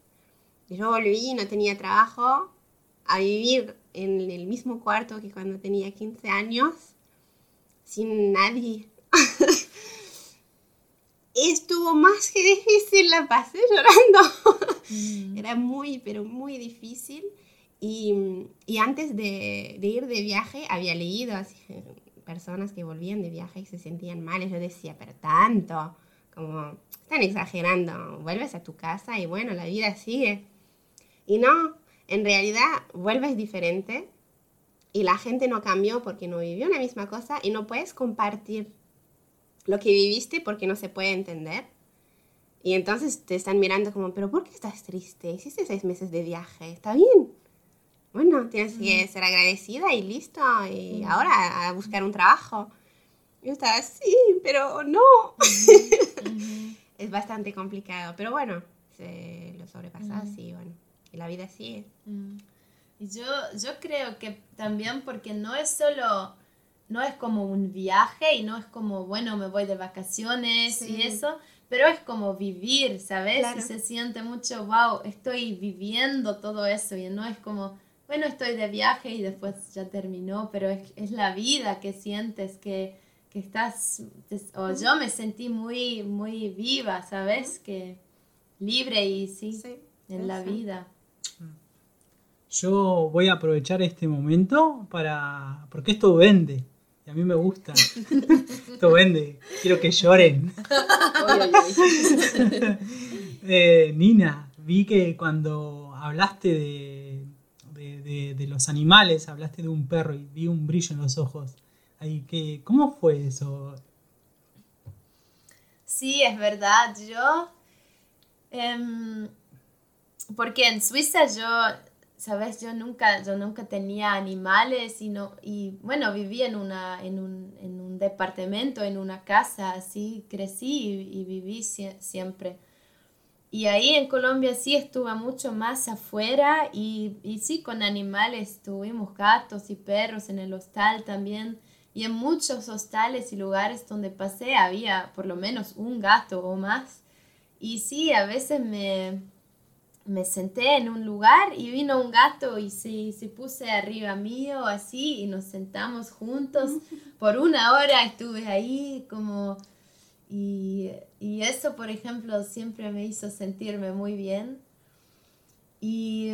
Y yo volví no tenía trabajo a vivir en el mismo cuarto que cuando tenía 15 años, sin nadie. Estuvo más que difícil, la pasé llorando. Mm. Era muy, pero muy difícil. Y, y antes de, de, ir de viaje había leído así, personas que volvían de viaje y se sentían mal. Y yo decía, pero tanto, como están exagerando, vuelves a tu casa y bueno, la vida sigue. Y no, en realidad vuelves diferente y la gente no cambió porque no vivió la misma cosa y no puedes compartir lo que viviste porque no se puede entender. Y entonces te están mirando como, pero ¿por qué estás triste? Hiciste seis meses de viaje, está bien bueno, tienes que ser agradecida y listo, y ahora a buscar un trabajo. Y yo estaba, sí, pero no. es bastante complicado, pero bueno, se lo sobrepasas y bueno, y la vida sigue. Y yo, yo creo que también porque no es solo, no es como un viaje y no es como, bueno, me voy de vacaciones y eso, pero es como vivir, ¿sabes? Y se siente mucho, wow, estoy viviendo todo eso y no es como bueno, estoy de viaje y después ya terminó, pero es, la vida que sientes, que, estás, o yo me sentí muy, muy viva, ¿sabes? Que libre y sí, en la vida. Yo voy a aprovechar este momento para, porque esto vende. Y a mí me gusta. esto vende. Quiero que lloren. Eh, Nina, vi que cuando hablaste de de, los animales, hablaste de un perro y vi un brillo en los ojos. Ahí, que, ¿Cómo fue eso? Sí, es verdad. Yo, em, porque en Suiza yo, sabes, yo nunca, yo nunca tenía animales y, y bueno, viví en, una, en, un, en un departamento, en una casa, así crecí y, viví siempre. Y ahí en Colombia sí estuve mucho más afuera y, y, sí con animales, tuvimos gatos y perros en el hostal también. Y en muchos hostales y lugares donde pasé había por lo menos un gato o más. Y sí, a veces me, me senté en un lugar y vino un gato y se, se puse arriba mío así y nos sentamos juntos. Por una hora estuve ahí como y, eso, por ejemplo, siempre me hizo sentirme muy bien. Y,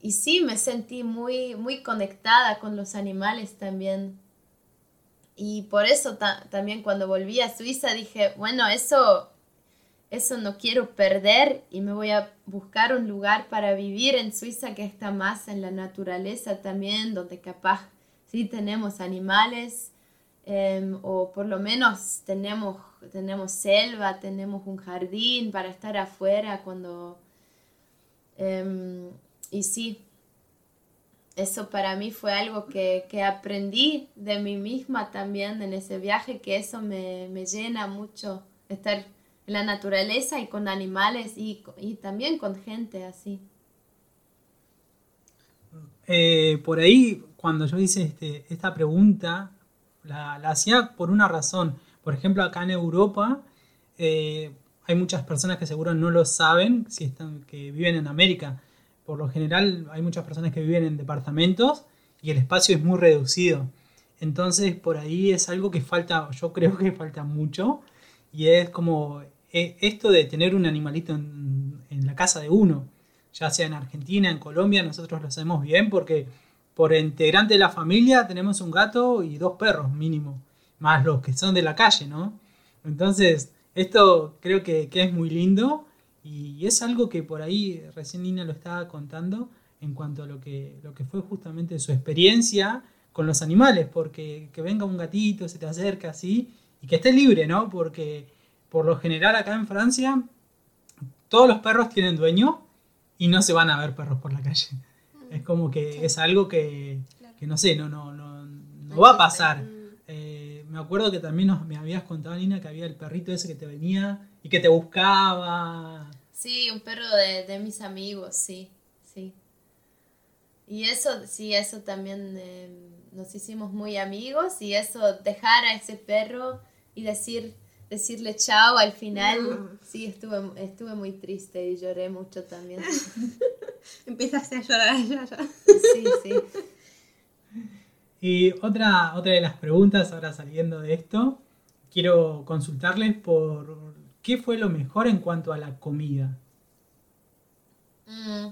y sí, me sentí muy, muy conectada con los animales también. Y por eso también cuando volví a Suiza dije, bueno, eso, eso no quiero perder y me voy a buscar un lugar para vivir en Suiza que está más en la naturaleza también, donde capaz sí tenemos animales Em, o por lo menos tenemos, tenemos selva, tenemos un jardín para estar afuera cuando... Em, y sí, eso para mí fue algo que, que, aprendí de mí misma también en ese viaje, que eso me, me llena mucho, estar en la naturaleza y con animales y, también con gente así. Eh, por ahí cuando yo hice este, esta pregunta, la, la hacía por una razón. Por ejemplo, acá en Europa eh, hay muchas personas que seguro no lo saben, si están, que viven en América. Por lo general hay muchas personas que viven en departamentos y el espacio es muy reducido. Entonces por ahí es algo que falta, yo creo que falta mucho. Y es como eh, esto de tener un animalito en, en la casa de uno, ya sea en Argentina, en Colombia, nosotros lo hacemos bien porque por integrante de la familia tenemos un gato y dos perros mínimo, más los que son de la calle, ¿no? Entonces, esto creo que, que es muy lindo y es algo que por ahí recién Nina lo estaba contando en cuanto a lo que, lo que fue justamente su experiencia con los animales, porque que venga un gatito, se te acerca así y que esté libre, ¿no? Porque por lo general acá en Francia todos los perros tienen dueño y no se van a ver perros por la calle. Es como que es algo que, que no sé, no, no, no, no va a pasar. Eh, me acuerdo que también nos, me habías contado, Nina, que había el perrito ese que te venía y que te buscaba. Sí, un perro de, de mis amigos, sí, sí. Y eso, sí, eso también eh, nos hicimos muy amigos y eso, dejar a ese perro y decir, decirle chao al final, sí, estuve, estuve muy triste y lloré mucho también. Empezaste a llorar ya, ya. Sí, sí. Y otra, otra de las preguntas, ahora saliendo de esto, quiero consultarles por qué fue lo mejor en cuanto a la comida. Mm,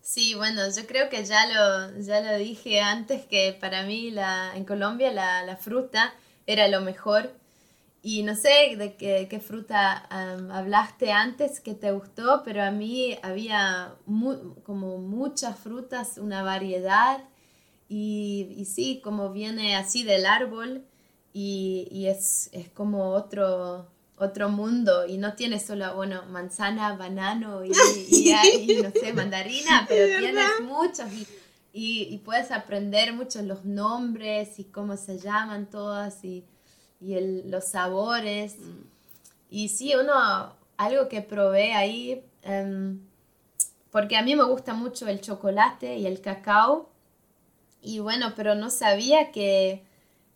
sí, bueno, yo creo que ya lo, ya lo dije antes que para mí la, en Colombia la, la fruta era lo mejor. Y no sé de qué, qué fruta am, hablaste antes que te gustó, pero a mí había como muchas frutas, una variedad. Y, y sí, como viene así del árbol y, y es, es como otro, otro mundo y no tiene solo, bueno, manzana, banano y, y, no sé, mandarina, pero Es tienes muchos y puedes aprender muchos los nombres y cómo se llaman todas y, y el- los sabores. Y sí, uno, algo que probé ahí, em, porque a mí me gusta mucho el chocolate y el cacao. Y bueno, pero no sabía que,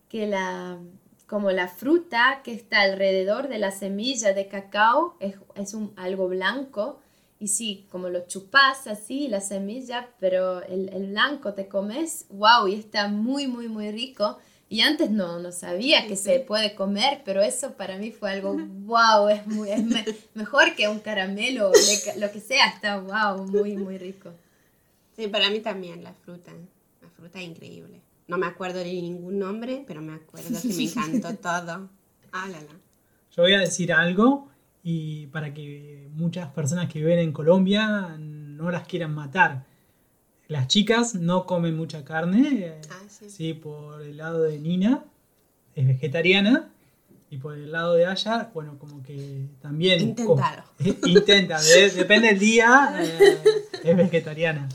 que la, como la fruta que está alrededor de la semilla de cacao es, es un, algo blanco. Y sí, como lo chupas así, la semilla, pero el, el blanco te comes, wow, y está muy, muy, muy rico. Y antes no, no sabía Sí, que sí. se puede comer, pero eso para mí fue algo, wow, es, muy, es me- mejor que un caramelo, le- lo que sea, está wow, muy, muy rico. Sí, para mí también la fruta. La fruta es increíble. No me acuerdo de ningún nombre, pero me acuerdo que me encantó todo. Ah, la, la. Yo voy a decir algo y para que muchas personas que viven en Colombia no las quieran matar. Las chicas no comen mucha carne. eh, Ah, sí. Sí, por el lado de Nina es vegetariana y por el lado de Aya, bueno, como que también... Intentalo. co- intenta, de- depende del día, eh, es vegetariana.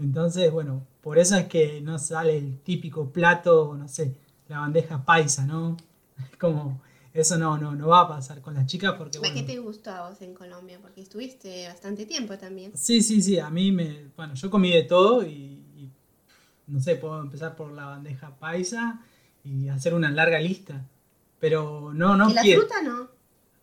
Entonces, bueno, por eso es que no sale el típico plato, no sé, la bandeja paisa, ¿no? Es como, eso no, no, no va a pasar con las chicas porque, ¿Qué bueno, te gustó a vos en Colombia? Porque estuviste bastante tiempo también. Sí, sí, sí, a mí me, bueno, yo comí de todo y, y, no sé, puedo empezar por la bandeja paisa y hacer una larga lista, pero no, no ¿Y la quiero. fruta no?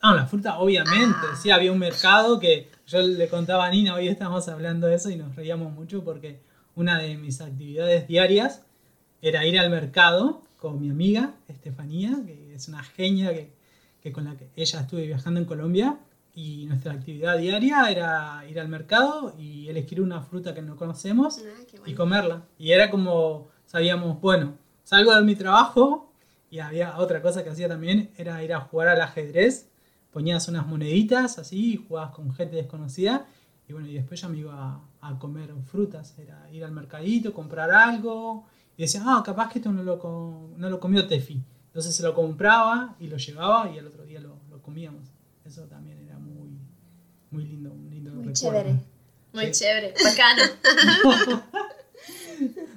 Ah, la fruta, obviamente, Ah. sí, había un mercado que yo le contaba a Nina, hoy estamos hablando de eso y nos reíamos mucho porque una de mis actividades diarias era ir al mercado con mi amiga Estefanía, que es una genia que, que con la que ella estuve viajando en Colombia y nuestra actividad diaria era ir al mercado y elegir una fruta que no conocemos Ah, y comerla. Y era como, sabíamos, bueno, salgo de mi trabajo y había otra cosa que hacía también, era ir a jugar al ajedrez. Ponías unas moneditas así y jugabas con gente desconocida. Y bueno, y después ya me iba a, a comer frutas. Era ir al mercadito, comprar algo. Y decía, ah, capaz que esto no lo, no lo comió Tefi. Entonces se lo compraba y lo llevaba y al otro día lo, lo comíamos. Eso también era muy, muy lindo, un lindo Muy recuerdo. chévere. Muy Sí. chévere, bacano.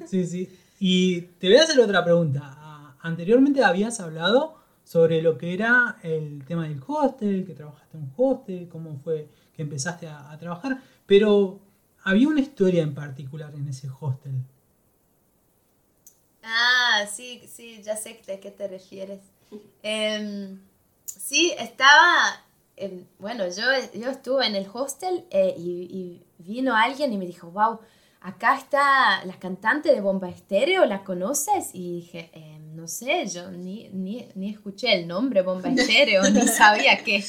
Sí, sí. Y te voy a hacer otra pregunta. Ah, Anteriormente habías hablado sobre lo que era el tema del hostel, que trabajaste en un hostel, cómo fue que empezaste a, a trabajar, pero había una historia en particular en ese hostel. Ah, sí, sí, ya sé de qué te refieres. Em, sí, estaba, bueno, yo, yo estuve en el hostel eh, y, y vino alguien y me dijo, wow, acá está la cantante de Bomba Estéreo, ¿la conoces? Y dije, em, no sé, yo ni, ni, ni, escuché el nombre Bomba Estéreo, ni sabía qué,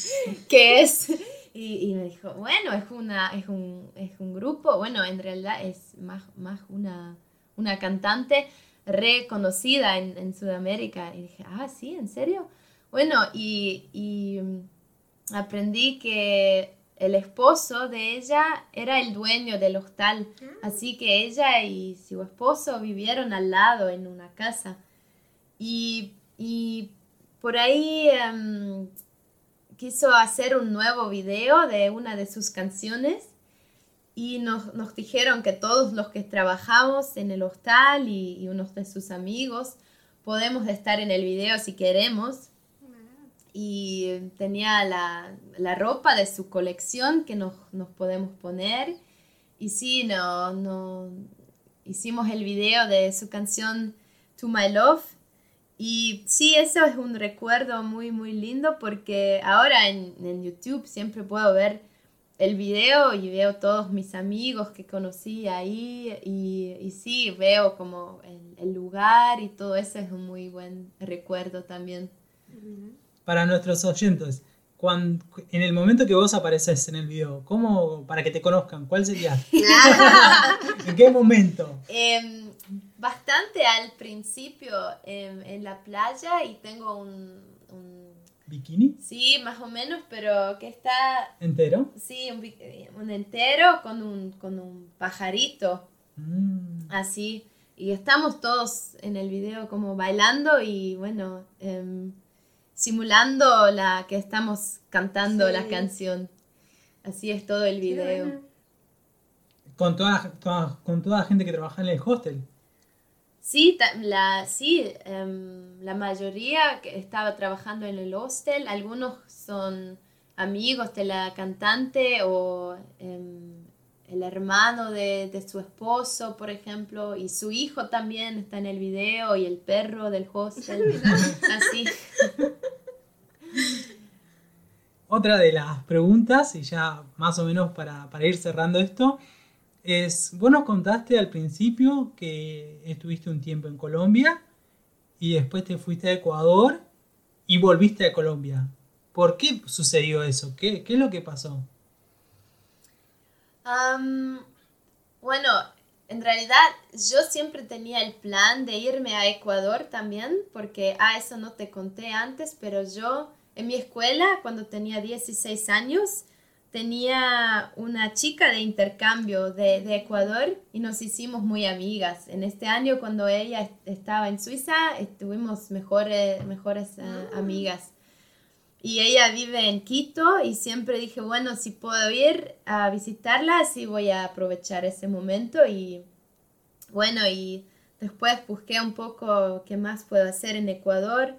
qué es. Y, y, me dijo, bueno, es, una, es, un, es un grupo, bueno, en realidad es más, más una, una cantante reconocida en, en, Sudamérica. Y dije, ah, sí, ¿en serio? Bueno, y, y mm, aprendí que el esposo de ella era el dueño del hostal, ah. así que ella y su esposo vivieron al lado en una casa. Y, y por ahí um, quiso hacer un nuevo video de una de sus canciones y nos, nos, dijeron que todos los que trabajamos en el hostal y, y unos de sus amigos podemos estar en el video si queremos y tenía la, la, ropa de su colección que nos, nos podemos poner. Y sí, no, no, hicimos el video de su canción To My Love. Y sí, eso es un recuerdo muy, muy lindo porque ahora en, en YouTube siempre puedo ver el video y veo todos mis amigos que conocí ahí y, y sí, veo como el, el, lugar y todo eso es un muy buen recuerdo también para nuestros oyentes, cuando, en el momento que vos apareces en el video, ¿cómo, para que te conozcan, cuál sería? ¿En qué momento? Eh, bastante al principio eh, en la playa y tengo un, un, ¿Bikini? Sí, más o menos, pero que está... ¿Entero? Sí, un, un entero con un, con un pajarito. Mm. Así. Y estamos todos en el video como bailando y bueno... Eh, simulando la que estamos cantando sí. la canción. Así es todo el video. Con toda, toda, con toda la gente que trabaja en el hostel. Sí, la, sí um, la mayoría que estaba trabajando en el hostel, algunos son amigos de la cantante o um, el hermano de, de, su esposo, por ejemplo, y su hijo también está en el video y el perro del hostel. Así. Otra de las preguntas, y ya más o menos para, para, ir cerrando esto, es, vos nos contaste al principio que estuviste un tiempo en Colombia y después te fuiste a Ecuador y volviste a Colombia. ¿Por qué sucedió eso? ¿Qué, qué es lo que pasó? Um, bueno, en realidad yo siempre tenía el plan de irme a Ecuador también, porque a ah, eso no te conté antes, pero yo en mi escuela, cuando tenía 16 años, tenía una chica de intercambio de, de, Ecuador y nos hicimos muy amigas. En este año, cuando ella estaba en Suiza, estuvimos mejores, mejores uh, amigas. Y ella vive en Quito y siempre dije, bueno, si puedo ir a visitarla, sí voy a aprovechar ese momento. Y bueno, y después busqué un poco qué más puedo hacer en Ecuador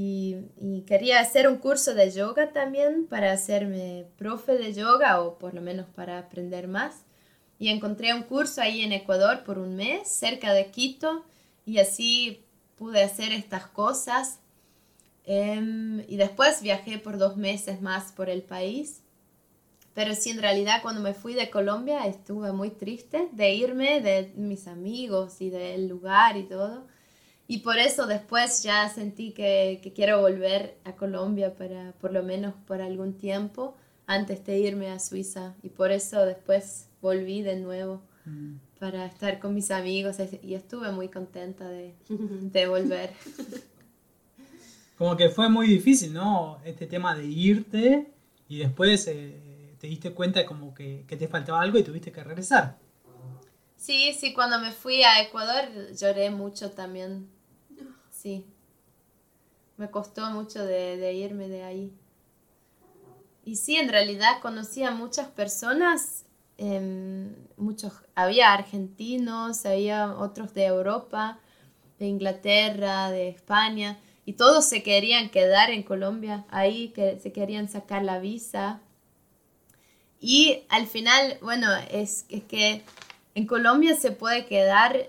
y, quería hacer un curso de yoga también para hacerme profe de yoga o por lo menos para aprender más. Y encontré un curso ahí en Ecuador por un mes, cerca de Quito, y así pude hacer estas cosas. Um, y después viajé por dos meses más por el país. Pero sí, en realidad cuando me fui de Colombia estuve muy triste de irme de mis amigos y del lugar y todo y por eso después ya sentí que, que, quiero volver a Colombia para por lo menos por algún tiempo antes de irme a Suiza. Y por eso después volví de nuevo mm. para estar con mis amigos y estuve muy contenta de, de volver. Como que fue muy difícil, ¿no? Este tema de irte y después eh, te diste cuenta como que, que te faltaba algo y tuviste que regresar. Sí, sí, cuando me fui a Ecuador lloré mucho también sí. Me costó mucho de, irme de ahí. Y sí, en realidad conocí a muchas personas, eh, muchos, había argentinos, había otros de Europa, de Inglaterra, de España, y todos se querían quedar en Colombia, ahí que se querían sacar la visa. Y al final, bueno, es que en Colombia se puede quedar,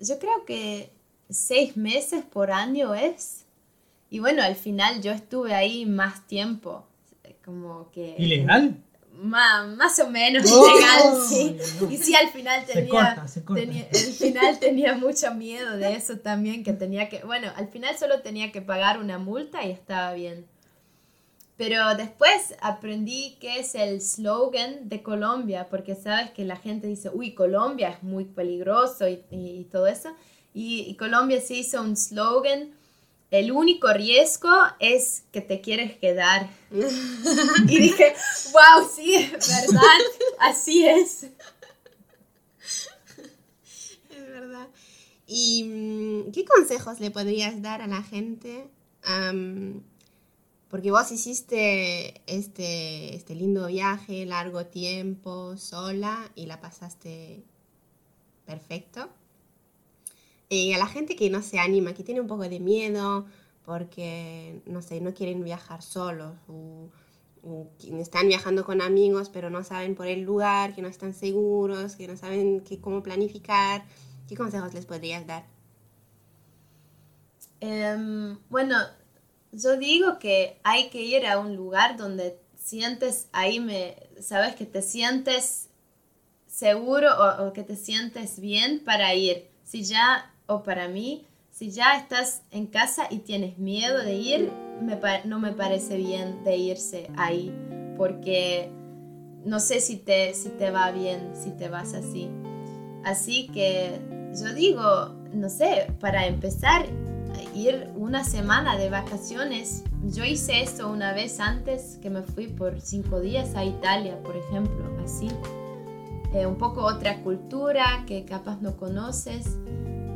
yo creo que seis meses por año es. Y bueno, al final yo estuve ahí más tiempo. Como que... ¿Ilegal? Más, más o menos Oh, ilegal, sí. no. Y sí, al final Se tenía, corta, se corta. tenía- al final tenía mucho miedo de eso también, que tenía que, bueno, al final solo tenía que pagar una multa y estaba bien. Pero después aprendí que es el slogan de Colombia, porque sabes que la gente dice, uy, Colombia es muy peligroso y, y- y todo eso. Y, y Colombia se hizo un slogan, el único riesgo es que te quieres quedar. Y dije, wow, sí, ¿verdad? Así es. Es verdad. ¿Y mm, qué consejos le podrías dar a la gente? Am, porque vos hiciste este, este lindo viaje, largo tiempo, sola, y la pasaste perfecto. Y a la gente que no se anima, que tiene un poco de miedo, porque, no sé, no quieren viajar solos, o, o que están viajando con amigos, pero no saben por el lugar, que no están seguros, que no saben qué- cómo planificar, ¿qué consejos les podrías dar? Em, bueno, yo digo que hay que ir a un lugar donde sientes, ahí me, sabes que te sientes seguro o, o que te sientes bien para ir. Si ya, o para mí, si ya estás en casa y tienes miedo de ir, no me parece bien de irse ahí, porque no sé si te, si te va bien, si te vas así. Así que yo digo, no sé, para empezar, ir una semana de vacaciones. Yo hice esto una vez antes que me fui por cinco días a Italia, por ejemplo, así. Eh, un poco otra cultura que capaz no conoces.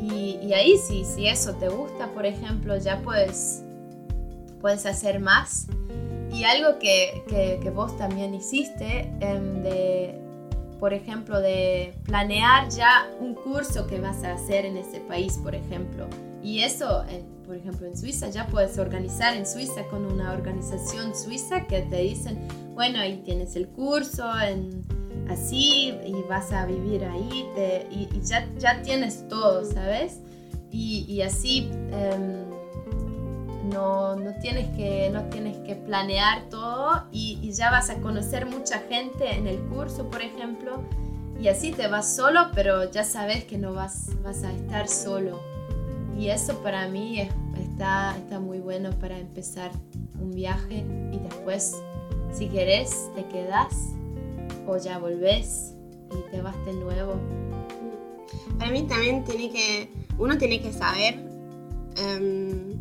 Y, y ahí sí, si eso te gusta, por ejemplo, ya puedes, puedes hacer más. Y algo que, que- vos también hiciste, em, de, por ejemplo, de planear ya un curso que vas a hacer en ese país, por ejemplo. Y eso, por ejemplo, en Suiza, ya puedes organizar en Suiza con una organización suiza que te dicen, bueno, ahí tienes el curso, así, y vas a vivir ahí, te- y, ya, ya tienes todo, ¿sabes? Y, y así em, no, no, tienes que, no tienes que planear todo y, y ya vas a conocer mucha gente en el curso, por ejemplo, y así te vas solo, pero ya sabes que no vas, vas a estar solo. Y eso para mí es- está, está muy bueno para empezar un viaje y después, si querés, te quedas o ya volvés y te vas de nuevo. Para mí también tiene que, uno tiene que saber em,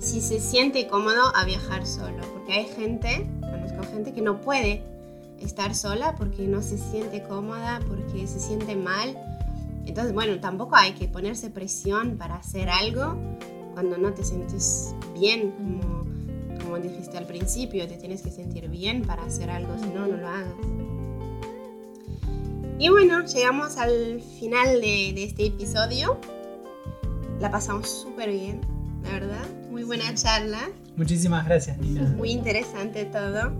si se siente cómodo a viajar solo, porque hay gente, conozco gente que no puede estar sola porque no se siente cómoda, porque se siente mal. Entonces, bueno, tampoco hay que ponerse presión para hacer algo cuando no te sientes bien, como, como dijiste al principio, te tienes que sentir bien para hacer algo, si no, no lo hagas. Y bueno, llegamos al final de, de este episodio. La pasamos súper bien, la verdad. Muy buena charla, Muchísimas gracias, Nina. muy interesante todo.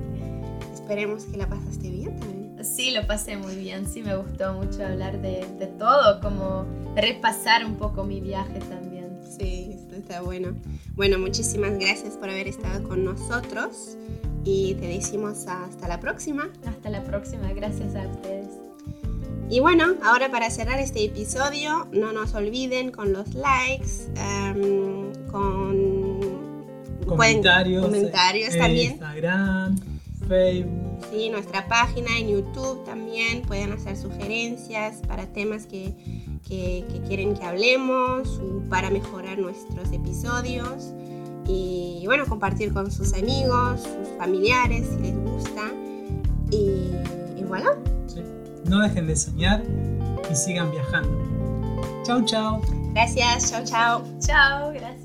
Esperemos que la pasaste bien también. Sí, lo pasé muy bien, sí me gustó mucho hablar de, de todo, como repasar un poco mi viaje también. Sí, esto está bueno. Bueno, muchísimas gracias por haber estado con nosotros y te decimos hasta la próxima. Hasta la próxima, gracias a ustedes. Y bueno, ahora para cerrar este episodio, no nos olviden con los likes, em, con Comentarios, comentarios en también. Instagram, Facebook. Sí, nuestra página en YouTube también pueden hacer sugerencias para temas que, que- que quieren que hablemos o para mejorar nuestros episodios. Y bueno, compartir con sus amigos, sus familiares si les gusta. Y, y voilà. No dejen de soñar y sigan viajando. Chau, chau. Gracias, chao, chao. Chao, gracias.